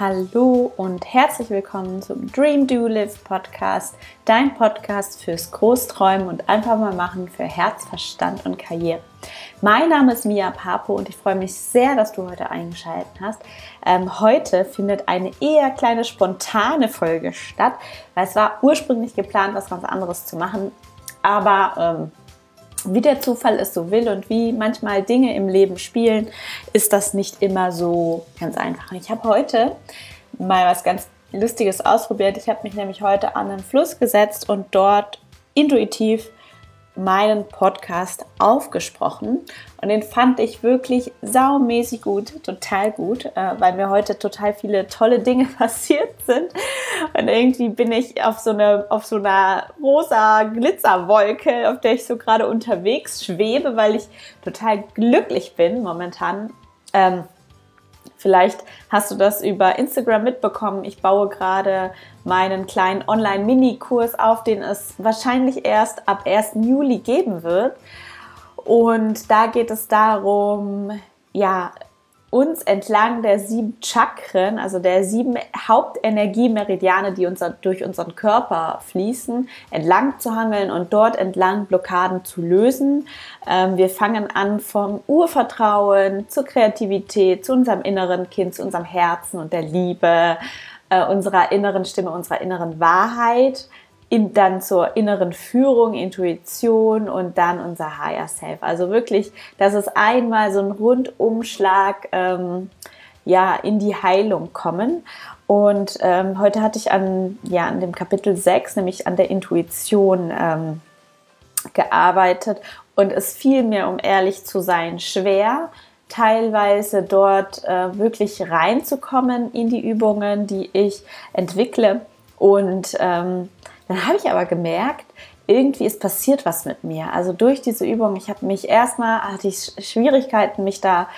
Hallo und herzlich willkommen zum Dream Do Live Podcast, dein Podcast fürs Großträumen und einfach mal machen für Herz, Verstand und Karriere. Mein Name ist Mia Papo und ich freue mich sehr, dass du heute eingeschaltet hast. Ähm, heute findet eine eher kleine spontane Folge statt, weil es war ursprünglich geplant, was ganz anderes zu machen, aber ähm, wie der Zufall es so will und wie manchmal Dinge im Leben spielen, ist das nicht immer so ganz einfach. Ich habe heute mal was ganz Lustiges ausprobiert. Ich habe mich nämlich heute an den Fluss gesetzt und dort intuitiv meinen Podcast aufgesprochen und den fand ich wirklich saumäßig gut, total gut, äh, weil mir heute total viele tolle Dinge passiert sind und irgendwie bin ich auf so, eine, auf so einer rosa Glitzerwolke, auf der ich so gerade unterwegs schwebe, weil ich total glücklich bin momentan. Ähm, Vielleicht hast du das über Instagram mitbekommen. Ich baue gerade meinen kleinen Online-Mini-Kurs auf, den es wahrscheinlich erst ab 1. Juli geben wird. Und da geht es darum, ja, uns entlang der sieben Chakren, also der sieben Hauptenergiemeridiane, die unser, durch unseren Körper fließen, entlang zu hangeln und dort entlang Blockaden zu lösen. Ähm, wir fangen an vom Urvertrauen zur Kreativität, zu unserem inneren Kind, zu unserem Herzen und der Liebe, äh, unserer inneren Stimme, unserer inneren Wahrheit in, dann zur inneren Führung, Intuition und dann unser Higher Self. Also wirklich, das ist einmal so ein Rundumschlag ähm, ja, in die Heilung kommen. Und ähm, heute hatte ich an, ja, an dem Kapitel 6, nämlich an der Intuition ähm, gearbeitet. Und es fiel mir, um ehrlich zu sein, schwer, teilweise dort äh, wirklich reinzukommen in die Übungen, die ich entwickle. Und ähm, dann habe ich aber gemerkt, irgendwie ist passiert was mit mir. Also durch diese Übung, ich habe mich erstmal, hatte ich Schwierigkeiten, mich da,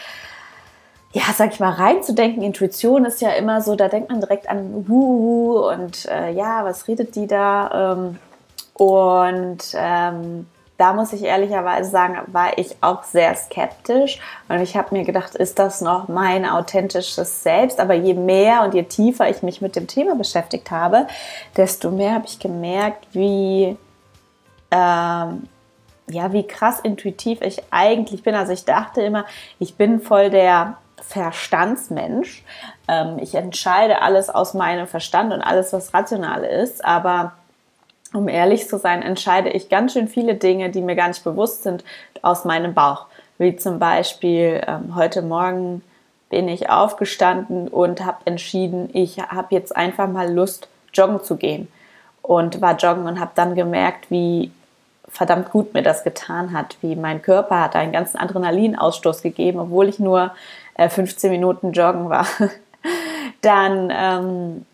ja, sag ich mal, reinzudenken. Intuition ist ja immer so, da denkt man direkt an Wuhu und äh, ja, was redet die da? Ähm, und ähm, da muss ich ehrlicherweise sagen, war ich auch sehr skeptisch und ich habe mir gedacht, ist das noch mein authentisches Selbst? Aber je mehr und je tiefer ich mich mit dem Thema beschäftigt habe, desto mehr habe ich gemerkt, wie ähm, ja, wie krass intuitiv ich eigentlich bin. Also ich dachte immer, ich bin voll der Verstandsmensch. Ähm, ich entscheide alles aus meinem Verstand und alles, was rational ist, aber um ehrlich zu sein, entscheide ich ganz schön viele Dinge, die mir gar nicht bewusst sind, aus meinem Bauch. Wie zum Beispiel ähm, heute Morgen bin ich aufgestanden und habe entschieden, ich habe jetzt einfach mal Lust, joggen zu gehen. Und war joggen und habe dann gemerkt, wie verdammt gut mir das getan hat, wie mein Körper hat einen ganzen Adrenalinausstoß gegeben, obwohl ich nur äh, 15 Minuten joggen war. dann, ähm,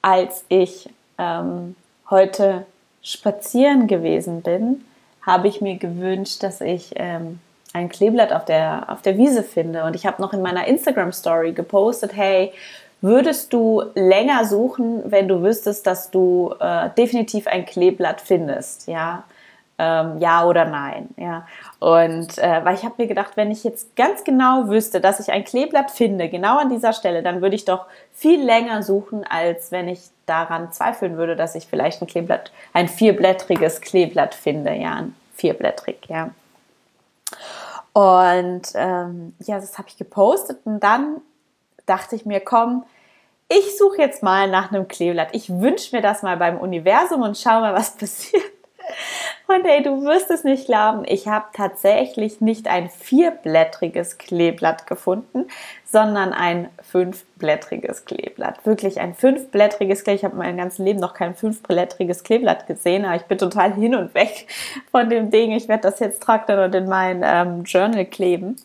als ich ähm, heute spazieren gewesen bin, habe ich mir gewünscht, dass ich ähm, ein Kleeblatt auf der, auf der Wiese finde. Und ich habe noch in meiner Instagram-Story gepostet, hey, würdest du länger suchen, wenn du wüsstest, dass du äh, definitiv ein Kleeblatt findest? Ja, ähm, ja oder nein. Ja. Und äh, weil ich habe mir gedacht, wenn ich jetzt ganz genau wüsste, dass ich ein Kleeblatt finde, genau an dieser Stelle, dann würde ich doch viel länger suchen, als wenn ich daran zweifeln würde, dass ich vielleicht ein Kleeblatt, ein vierblättriges Kleeblatt finde. Ja, ein vierblättrig, ja. Und ähm, ja, das habe ich gepostet und dann dachte ich mir, komm, ich suche jetzt mal nach einem Kleeblatt. Ich wünsche mir das mal beim Universum und schau mal, was passiert. Und hey, du wirst es nicht glauben, ich habe tatsächlich nicht ein vierblättriges Kleeblatt gefunden, sondern ein fünfblättriges Kleeblatt. Wirklich ein fünfblättriges Kleeblatt. Ich habe mein ganzes Leben noch kein fünfblättriges Kleeblatt gesehen, aber ich bin total hin und weg von dem Ding. Ich werde das jetzt trocknen und in mein ähm, Journal kleben.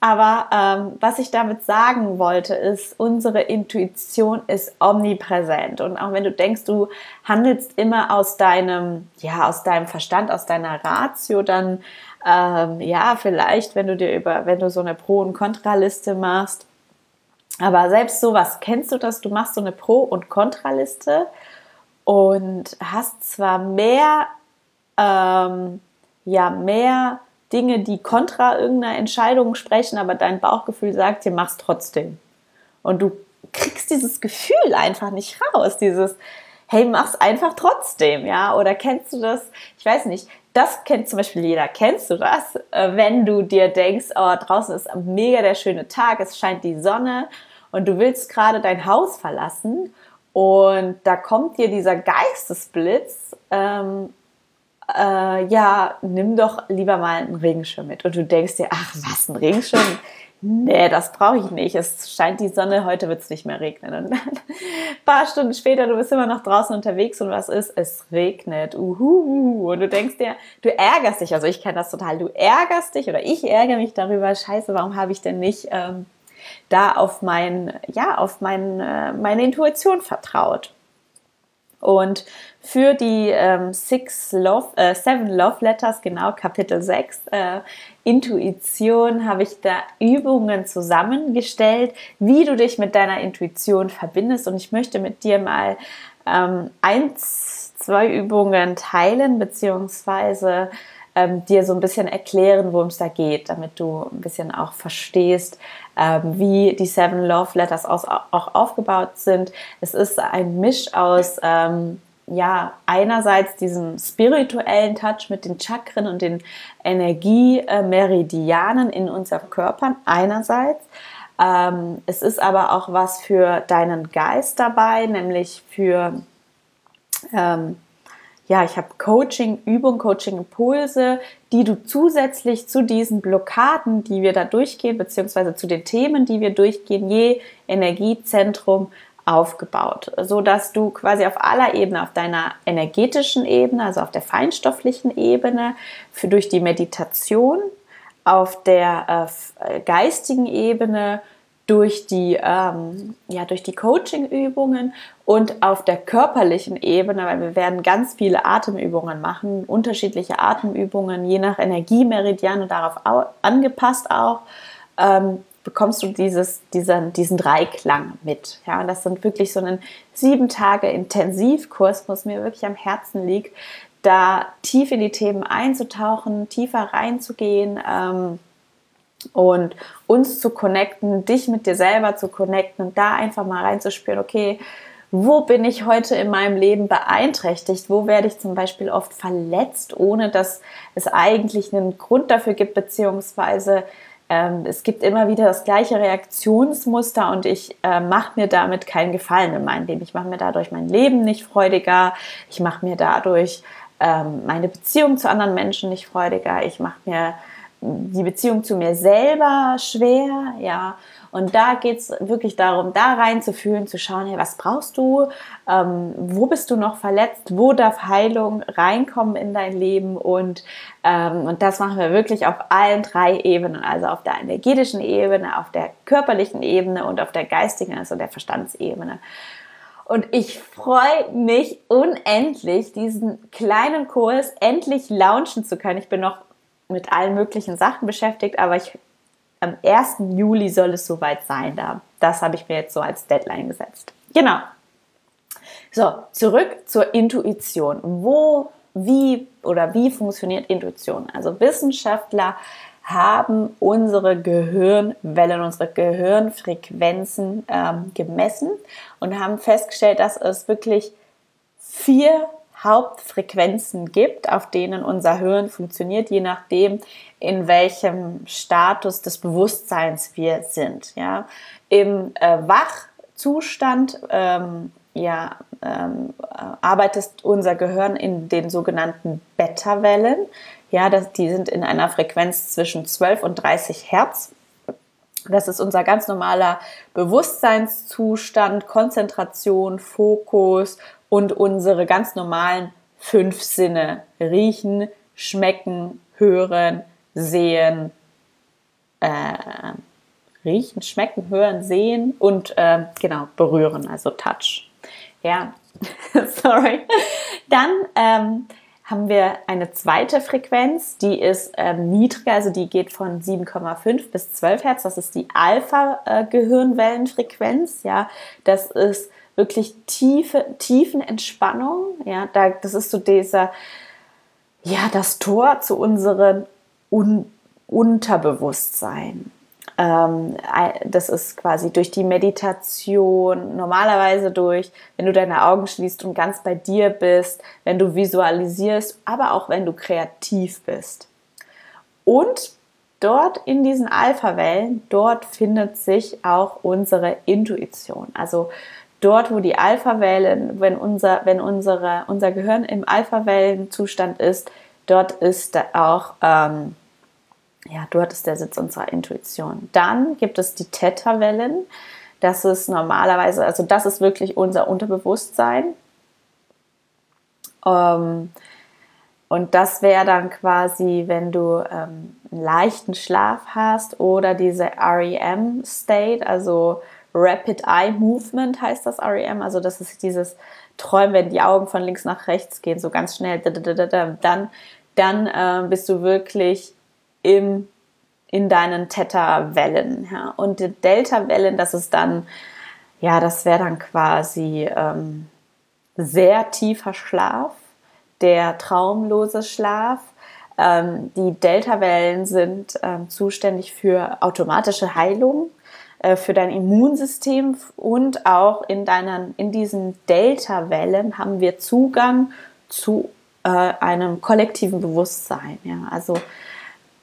Aber ähm, was ich damit sagen wollte, ist, unsere Intuition ist omnipräsent. Und auch wenn du denkst, du handelst immer aus deinem, ja, aus deinem Verstand, aus deiner Ratio, dann ähm, ja, vielleicht, wenn du dir über, wenn du so eine Pro- und Kontraliste machst. Aber selbst sowas, kennst du das? Du machst so eine Pro- und Kontraliste und hast zwar mehr, ähm, ja, mehr Dinge, die kontra irgendeiner Entscheidung sprechen, aber dein Bauchgefühl sagt dir, mach's trotzdem. Und du kriegst dieses Gefühl einfach nicht raus, dieses, hey, mach's einfach trotzdem, ja, oder kennst du das, ich weiß nicht, das kennt zum Beispiel jeder, kennst du das, äh, wenn du dir denkst, oh, draußen ist mega der schöne Tag, es scheint die Sonne und du willst gerade dein Haus verlassen und da kommt dir dieser Geistesblitz, ähm, äh, ja, nimm doch lieber mal einen Regenschirm mit. Und du denkst dir, ach, was, ein Regenschirm? Nee, das brauche ich nicht. Es scheint die Sonne, heute wird es nicht mehr regnen. Und dann ein paar Stunden später, du bist immer noch draußen unterwegs und was ist? Es regnet. Uhu. Und du denkst dir, du ärgerst dich, also ich kenne das total, du ärgerst dich oder ich ärgere mich darüber, scheiße, warum habe ich denn nicht ähm, da auf mein, ja, auf mein, äh, meine Intuition vertraut. Und für die ähm, Six Love, äh, Seven Love Letters, genau Kapitel 6, äh, Intuition, habe ich da Übungen zusammengestellt, wie du dich mit deiner Intuition verbindest. Und ich möchte mit dir mal ähm, eins, zwei Übungen teilen, beziehungsweise ähm, dir so ein bisschen erklären, worum es da geht, damit du ein bisschen auch verstehst, ähm, wie die Seven Love Letters aus, auch aufgebaut sind. Es ist ein Misch aus ähm, ja, einerseits diesen spirituellen Touch mit den Chakren und den Energiemeridianen in unserem Körper einerseits. Ähm, es ist aber auch was für deinen Geist dabei, nämlich für ähm, ja, ich habe Coaching, Übung, Coaching Impulse, die du zusätzlich zu diesen Blockaden, die wir da durchgehen, beziehungsweise zu den Themen, die wir durchgehen, je Energiezentrum aufgebaut, so dass du quasi auf aller Ebene, auf deiner energetischen Ebene, also auf der feinstofflichen Ebene, für durch die Meditation, auf der äh, geistigen Ebene durch die, ähm, ja, die Coaching-Übungen und auf der körperlichen Ebene, weil wir werden ganz viele Atemübungen machen, unterschiedliche Atemübungen, je nach Energiemeridian und darauf angepasst auch, ähm, bekommst du dieses, diesen, diesen Dreiklang mit. Ja, und das sind wirklich so ein sieben Tage Intensivkurs, wo es mir wirklich am Herzen liegt, da tief in die Themen einzutauchen, tiefer reinzugehen. Ähm, und uns zu connecten, dich mit dir selber zu connecten und da einfach mal reinzuspüren, okay, wo bin ich heute in meinem Leben beeinträchtigt? Wo werde ich zum Beispiel oft verletzt, ohne dass es eigentlich einen Grund dafür gibt, beziehungsweise ähm, es gibt immer wieder das gleiche Reaktionsmuster und ich äh, mache mir damit keinen Gefallen in meinem Leben. Ich mache mir dadurch mein Leben nicht freudiger. Ich mache mir dadurch ähm, meine Beziehung zu anderen Menschen nicht freudiger. Ich mache mir die Beziehung zu mir selber schwer, ja. Und da geht es wirklich darum, da reinzufühlen, zu schauen, hey, was brauchst du, ähm, wo bist du noch verletzt, wo darf Heilung reinkommen in dein Leben und, ähm, und das machen wir wirklich auf allen drei Ebenen, also auf der energetischen Ebene, auf der körperlichen Ebene und auf der geistigen, also der Verstandsebene. Und ich freue mich unendlich, diesen kleinen Kurs endlich launchen zu können. Ich bin noch mit allen möglichen Sachen beschäftigt, aber ich, am 1. Juli soll es soweit sein. Da. Das habe ich mir jetzt so als Deadline gesetzt. Genau. So, zurück zur Intuition. Wo, wie oder wie funktioniert Intuition? Also Wissenschaftler haben unsere Gehirnwellen, unsere Gehirnfrequenzen ähm, gemessen und haben festgestellt, dass es wirklich vier Hauptfrequenzen gibt, auf denen unser Hirn funktioniert, je nachdem, in welchem Status des Bewusstseins wir sind. Ja. Im äh, Wachzustand ähm, ja, ähm, arbeitet unser Gehirn in den sogenannten Beta-Wellen. Ja, das, die sind in einer Frequenz zwischen 12 und 30 Hertz. Das ist unser ganz normaler Bewusstseinszustand, Konzentration, Fokus und unsere ganz normalen fünf Sinne riechen, schmecken, hören, sehen, äh, riechen, schmecken, hören, sehen und äh, genau berühren, also Touch. Ja, sorry. Dann ähm, haben wir eine zweite Frequenz, die ist ähm, niedriger, also die geht von 7,5 bis 12 Hertz. Das ist die Alpha-Gehirnwellenfrequenz. Ja, das ist wirklich tiefe, tiefen Entspannung. Ja, da, das ist so dieser, ja, das Tor zu unserem Un Unterbewusstsein. Ähm, das ist quasi durch die Meditation, normalerweise durch, wenn du deine Augen schließt und ganz bei dir bist, wenn du visualisierst, aber auch wenn du kreativ bist. Und dort in diesen Alpha-Wellen, dort findet sich auch unsere Intuition. Also dort, wo die Alpha-Wellen, wenn, unser, wenn unsere, unser Gehirn im Alpha-Wellenzustand ist, dort ist auch, ähm, ja, dort ist der Sitz unserer Intuition. Dann gibt es die Theta-Wellen. Das ist normalerweise, also das ist wirklich unser Unterbewusstsein. Ähm, und das wäre dann quasi, wenn du ähm, einen leichten Schlaf hast oder diese REM-State, also Rapid Eye Movement heißt das REM. Also das ist dieses Träumen, wenn die Augen von links nach rechts gehen, so ganz schnell. Dann, dann äh, bist du wirklich im, in deinen Theta-Wellen. Ja. Und die Delta-Wellen, das ist dann, ja, das wäre dann quasi ähm, sehr tiefer Schlaf der traumlose Schlaf. Ähm, die Delta-Wellen sind ähm, zuständig für automatische Heilung, für dein Immunsystem und auch in, deinen, in diesen Delta-Wellen haben wir Zugang zu äh, einem kollektiven Bewusstsein. Ja? Also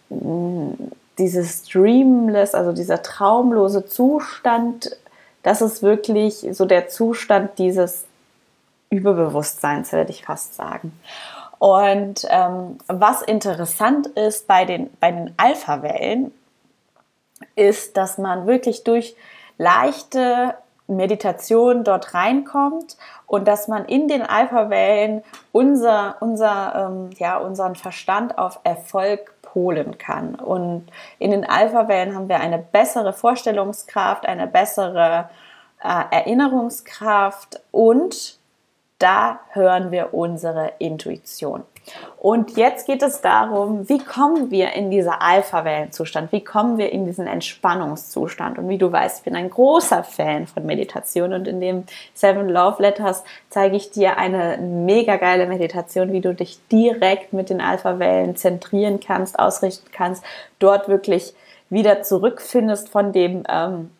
mh, dieses Dreamless, also dieser traumlose Zustand, das ist wirklich so der Zustand dieses Überbewusstseins, würde ich fast sagen. Und ähm, was interessant ist bei den, bei den Alpha-Wellen, ist, dass man wirklich durch leichte Meditation dort reinkommt und dass man in den Alpha-Wellen unser, unser, ähm, ja, unseren Verstand auf Erfolg polen kann. Und in den Alpha-Wellen haben wir eine bessere Vorstellungskraft, eine bessere äh, Erinnerungskraft und da hören wir unsere Intuition. Und jetzt geht es darum, wie kommen wir in dieser Alpha-Wellenzustand? Wie kommen wir in diesen Entspannungszustand? Und wie du weißt, ich bin ein großer Fan von Meditation und in dem Seven Love Letters zeige ich dir eine mega geile Meditation, wie du dich direkt mit den Alpha-Wellen zentrieren kannst, ausrichten kannst, dort wirklich wieder zurückfindest von dem, ähm,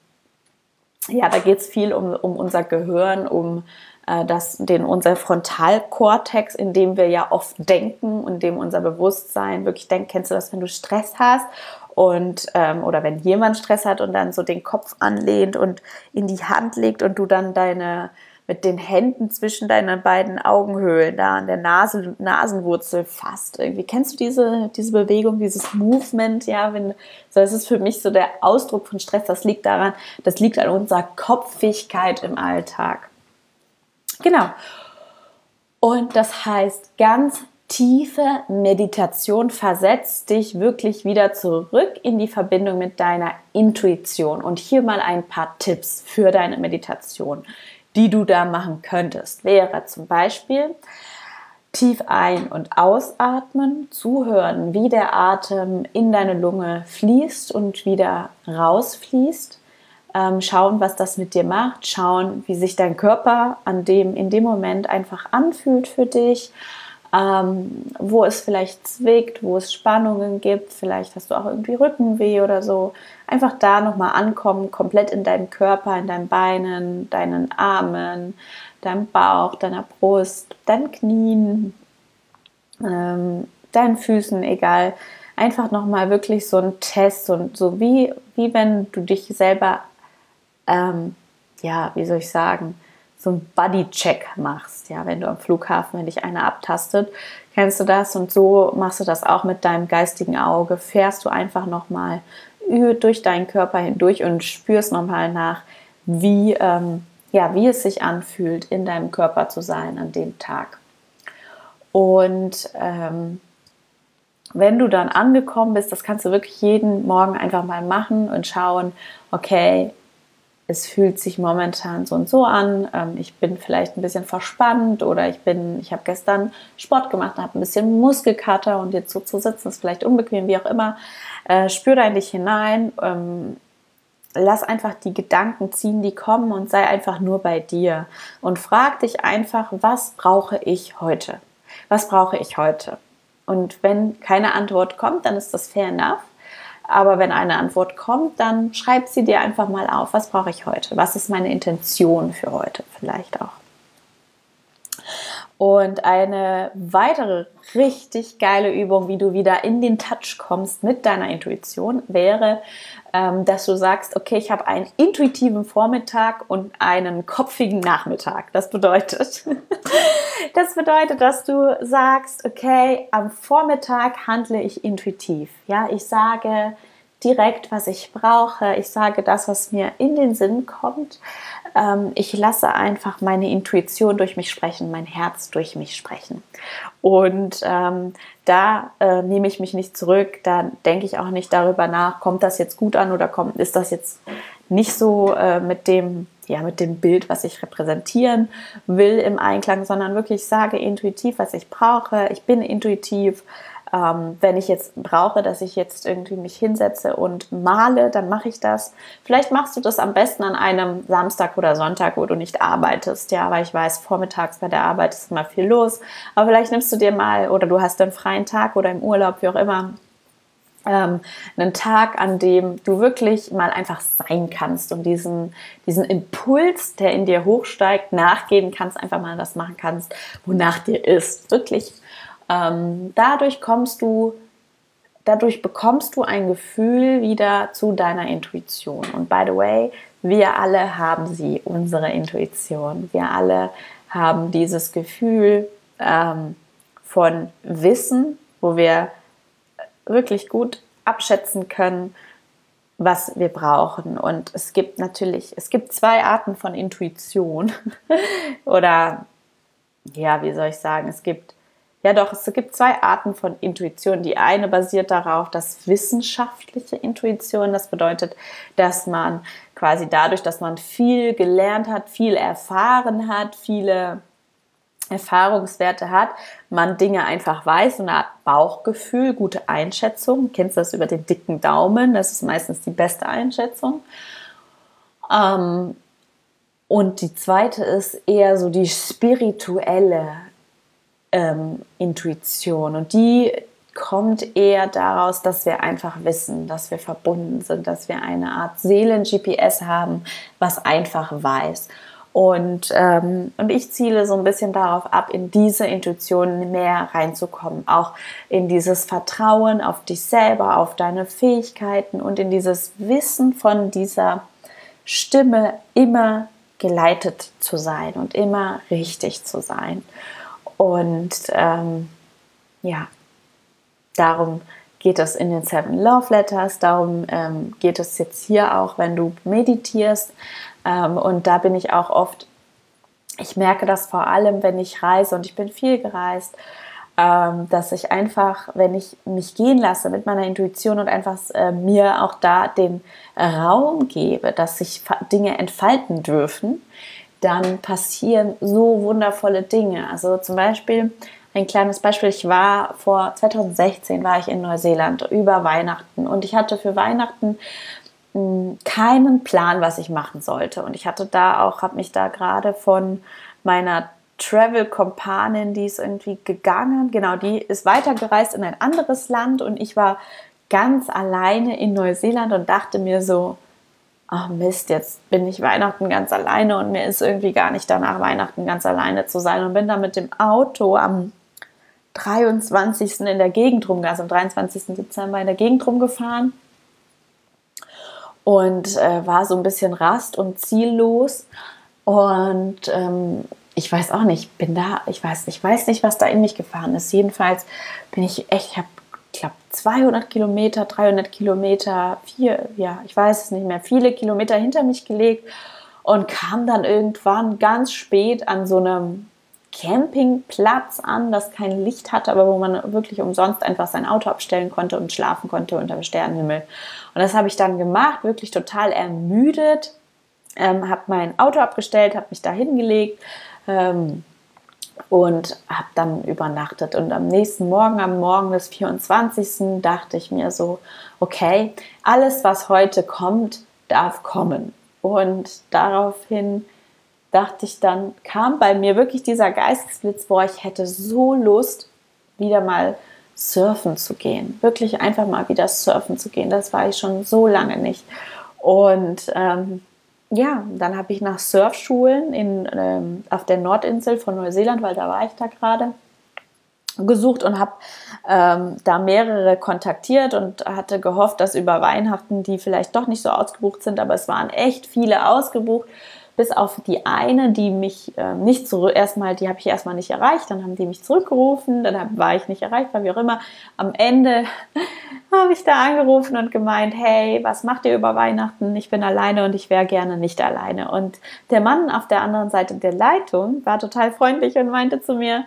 ja, da geht es viel um, um unser Gehirn, um dass den unser Frontalkortex, in dem wir ja oft denken und dem unser Bewusstsein wirklich denkt, kennst du das, wenn du Stress hast und ähm, oder wenn jemand Stress hat und dann so den Kopf anlehnt und in die Hand legt und du dann deine mit den Händen zwischen deinen beiden Augenhöhlen da an der Nase, Nasenwurzel fasst. Irgendwie kennst du diese, diese Bewegung, dieses Movement, ja, wenn, so das ist für mich so der Ausdruck von Stress, das liegt daran, das liegt an unserer Kopfigkeit im Alltag. Genau. Und das heißt, ganz tiefe Meditation versetzt dich wirklich wieder zurück in die Verbindung mit deiner Intuition. Und hier mal ein paar Tipps für deine Meditation, die du da machen könntest. Wäre zum Beispiel tief ein- und ausatmen, zuhören, wie der Atem in deine Lunge fließt und wieder rausfließt ähm, schauen, was das mit dir macht, schauen, wie sich dein Körper an dem, in dem Moment einfach anfühlt für dich, ähm, wo es vielleicht zwickt, wo es Spannungen gibt, vielleicht hast du auch irgendwie Rückenweh oder so. Einfach da nochmal ankommen, komplett in deinem Körper, in deinen Beinen, deinen Armen, deinem Bauch, deiner Brust, deinen Knien, ähm, deinen Füßen, egal einfach nochmal wirklich so ein Test und so wie, wie wenn du dich selber ähm, ja, wie soll ich sagen, so ein Buddy-Check machst. Ja, wenn du am Flughafen, wenn dich einer abtastet, kennst du das und so machst du das auch mit deinem geistigen Auge. Fährst du einfach nochmal durch deinen Körper hindurch und spürst nochmal nach, wie, ähm, ja, wie es sich anfühlt, in deinem Körper zu sein an dem Tag. Und ähm, wenn du dann angekommen bist, das kannst du wirklich jeden Morgen einfach mal machen und schauen, okay, es fühlt sich momentan so und so an, ähm, ich bin vielleicht ein bisschen verspannt oder ich bin, ich habe gestern Sport gemacht, habe ein bisschen Muskelkater und jetzt so zu sitzen ist vielleicht unbequem, wie auch immer. Äh, spür da in dich hinein, ähm, lass einfach die Gedanken ziehen, die kommen und sei einfach nur bei dir und frag dich einfach, was brauche ich heute? Was brauche ich heute? Und wenn keine Antwort kommt, dann ist das fair enough. Aber wenn eine Antwort kommt, dann schreib sie dir einfach mal auf. Was brauche ich heute? Was ist meine Intention für heute vielleicht auch? Und eine weitere richtig geile Übung, wie du wieder in den Touch kommst mit deiner Intuition, wäre, ähm, dass du sagst, okay, ich habe einen intuitiven Vormittag und einen kopfigen Nachmittag. Das bedeutet, das bedeutet, dass du sagst, okay, am Vormittag handle ich intuitiv. Ja, ich sage direkt, was ich brauche. Ich sage das, was mir in den Sinn kommt. Ähm, ich lasse einfach meine Intuition durch mich sprechen, mein Herz durch mich sprechen. Und ähm, da äh, nehme ich mich nicht zurück, da denke ich auch nicht darüber nach, kommt das jetzt gut an oder kommt, ist das jetzt nicht so äh, mit dem ja, mit dem Bild, was ich repräsentieren will im Einklang, sondern wirklich sage intuitiv, was ich brauche. Ich bin intuitiv, ähm, wenn ich jetzt brauche, dass ich jetzt irgendwie mich hinsetze und male, dann mache ich das. Vielleicht machst du das am besten an einem Samstag oder Sonntag, wo du nicht arbeitest, ja, weil ich weiß, vormittags bei der Arbeit ist immer viel los. Aber vielleicht nimmst du dir mal oder du hast einen freien Tag oder im Urlaub, wie auch immer, ähm, einen Tag, an dem du wirklich mal einfach sein kannst und diesen, diesen Impuls, der in dir hochsteigt, nachgehen kannst, einfach mal das machen kannst, wonach dir ist. Wirklich ähm, dadurch kommst du, dadurch bekommst du ein Gefühl wieder zu deiner Intuition. Und by the way, wir alle haben sie, unsere Intuition. Wir alle haben dieses Gefühl ähm, von Wissen, wo wir wirklich gut abschätzen können, was wir brauchen. Und es gibt natürlich, es gibt zwei Arten von Intuition. Oder ja, wie soll ich sagen, es gibt ja, doch, es gibt zwei Arten von Intuition. Die eine basiert darauf, dass wissenschaftliche Intuition, das bedeutet, dass man quasi dadurch, dass man viel gelernt hat, viel erfahren hat, viele Erfahrungswerte hat, man Dinge einfach weiß, eine Art Bauchgefühl, gute Einschätzung. Kennst du das über den dicken Daumen? Das ist meistens die beste Einschätzung. Ähm, und die zweite ist eher so die spirituelle ähm, Intuition. Und die kommt eher daraus, dass wir einfach wissen, dass wir verbunden sind, dass wir eine Art Seelen-GPS haben, was einfach weiß. Und, ähm, und ich ziele so ein bisschen darauf ab, in diese Intuition mehr reinzukommen, auch in dieses Vertrauen auf dich selber, auf deine Fähigkeiten und in dieses Wissen von dieser Stimme immer geleitet zu sein und immer richtig zu sein. Und ähm, ja, darum geht es in den Seven Love Letters, darum ähm, geht es jetzt hier auch, wenn du meditierst. Ähm, und da bin ich auch oft, ich merke das vor allem, wenn ich reise und ich bin viel gereist, ähm, dass ich einfach, wenn ich mich gehen lasse mit meiner Intuition und einfach äh, mir auch da den Raum gebe, dass sich Dinge entfalten dürfen, dann passieren so wundervolle Dinge. Also zum Beispiel ein kleines Beispiel. Ich war vor 2016 war ich in Neuseeland über Weihnachten und ich hatte für Weihnachten hm, keinen Plan, was ich machen sollte. Und ich hatte da auch, habe mich da gerade von meiner Travel-Kompanin, die ist irgendwie gegangen, genau, die ist weitergereist in ein anderes Land und ich war ganz alleine in Neuseeland und dachte mir so, ach Mist, jetzt bin ich Weihnachten ganz alleine und mir ist irgendwie gar nicht danach, Weihnachten ganz alleine zu sein und bin dann mit dem Auto am 23. in der Gegend rum, also am 23. Dezember in der Gegend rumgefahren und äh, war so ein bisschen rast und ziellos und ähm, ich weiß auch nicht, bin da, ich weiß, ich weiß nicht, was da in mich gefahren ist. Jedenfalls bin ich echt, ich habe ich glaube, 200 Kilometer, 300 Kilometer, vier, ja, ich weiß es nicht mehr, viele Kilometer hinter mich gelegt und kam dann irgendwann ganz spät an so einem Campingplatz an, das kein Licht hatte, aber wo man wirklich umsonst einfach sein Auto abstellen konnte und schlafen konnte unter dem Sternenhimmel. Und das habe ich dann gemacht, wirklich total ermüdet, ähm, habe mein Auto abgestellt, habe mich da hingelegt, ähm, und habe dann übernachtet. Und am nächsten Morgen, am Morgen des 24. dachte ich mir so, okay, alles, was heute kommt, darf kommen. Und daraufhin dachte ich dann, kam bei mir wirklich dieser Geistesblitz, boah, ich hätte so Lust, wieder mal surfen zu gehen. Wirklich einfach mal wieder surfen zu gehen. Das war ich schon so lange nicht. Und ähm, ja, dann habe ich nach Surfschulen in, ähm, auf der Nordinsel von Neuseeland, weil da war ich da gerade, gesucht und habe ähm, da mehrere kontaktiert und hatte gehofft, dass über Weihnachten die vielleicht doch nicht so ausgebucht sind, aber es waren echt viele ausgebucht bis auf die eine, die mich äh, nicht zurück, erstmal, die habe ich erstmal nicht erreicht, dann haben die mich zurückgerufen, dann hab, war ich nicht erreichbar, wie auch immer. Am Ende habe ich da angerufen und gemeint, hey, was macht ihr über Weihnachten? Ich bin alleine und ich wäre gerne nicht alleine. Und der Mann auf der anderen Seite der Leitung war total freundlich und meinte zu mir,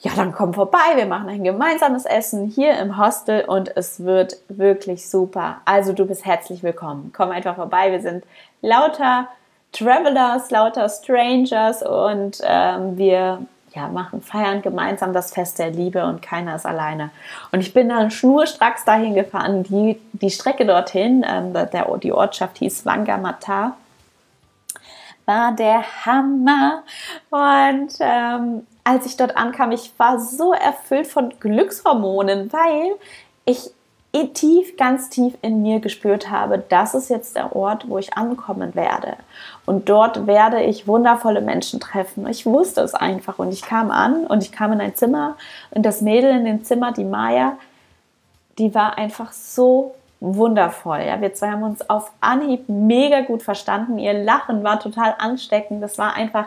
ja, dann komm vorbei, wir machen ein gemeinsames Essen hier im Hostel und es wird wirklich super. Also du bist herzlich willkommen. Komm einfach vorbei, wir sind lauter Travelers, lauter Strangers und ähm, wir ja, machen, feiern gemeinsam das Fest der Liebe und keiner ist alleine. Und ich bin dann schnurstracks dahin gefahren. Die, die Strecke dorthin, ähm, der, die Ortschaft hieß Wangamata, war der Hammer. Und ähm, als ich dort ankam, ich war so erfüllt von Glückshormonen, weil ich tief, ganz tief in mir gespürt habe, das ist jetzt der Ort, wo ich ankommen werde. Und dort werde ich wundervolle Menschen treffen. Ich wusste es einfach und ich kam an und ich kam in ein Zimmer und das Mädel in dem Zimmer, die Maya, die war einfach so wundervoll. Ja, wir zwei haben uns auf Anhieb mega gut verstanden. Ihr Lachen war total ansteckend. Das war einfach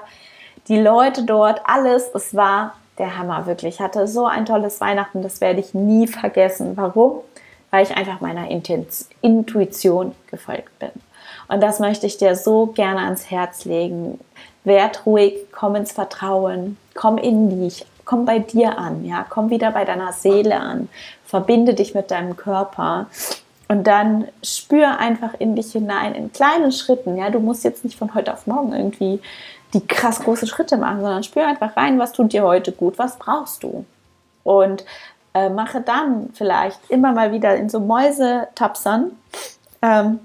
die Leute dort, alles. Es war der Hammer, wirklich. Ich hatte so ein tolles Weihnachten, das werde ich nie vergessen. Warum? Weil ich einfach meiner Intuition gefolgt bin. Und das möchte ich dir so gerne ans Herz legen. Werd ruhig, komm ins Vertrauen, komm in dich, komm bei dir an, ja, komm wieder bei deiner Seele an, verbinde dich mit deinem Körper und dann spür einfach in dich hinein in kleinen Schritten, ja, du musst jetzt nicht von heute auf morgen irgendwie die krass große Schritte machen, sondern spür einfach rein, was tut dir heute gut, was brauchst du. Und äh, mache dann vielleicht immer mal wieder in so Mäusetapsern ähm,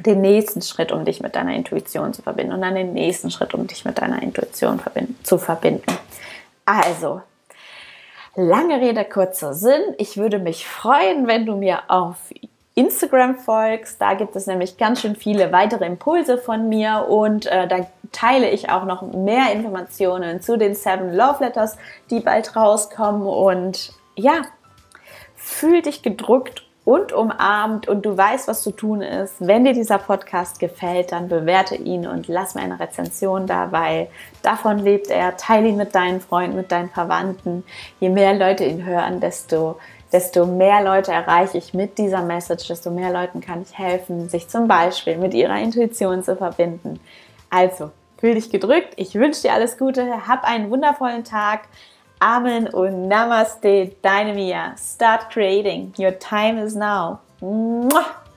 den nächsten Schritt, um dich mit deiner Intuition zu verbinden und dann den nächsten Schritt, um dich mit deiner Intuition verbinden, zu verbinden. Also, lange Rede, kurzer Sinn. Ich würde mich freuen, wenn du mir auf Instagram folgst. Da gibt es nämlich ganz schön viele weitere Impulse von mir und äh, da teile ich auch noch mehr Informationen zu den Seven Love Letters, die bald rauskommen und ja, fühl dich gedrückt und umarmt und du weißt, was zu tun ist. Wenn dir dieser Podcast gefällt, dann bewerte ihn und lass mir eine Rezension da, weil davon lebt er. Teile ihn mit deinen Freunden, mit deinen Verwandten. Je mehr Leute ihn hören, desto, desto mehr Leute erreiche ich mit dieser Message, desto mehr Leuten kann ich helfen, sich zum Beispiel mit ihrer Intuition zu verbinden. Also, fühl dich gedrückt. Ich wünsche dir alles Gute. Hab einen wundervollen Tag. Amen und Namaste, deine Mia. Start creating. Your time is now. Mwah!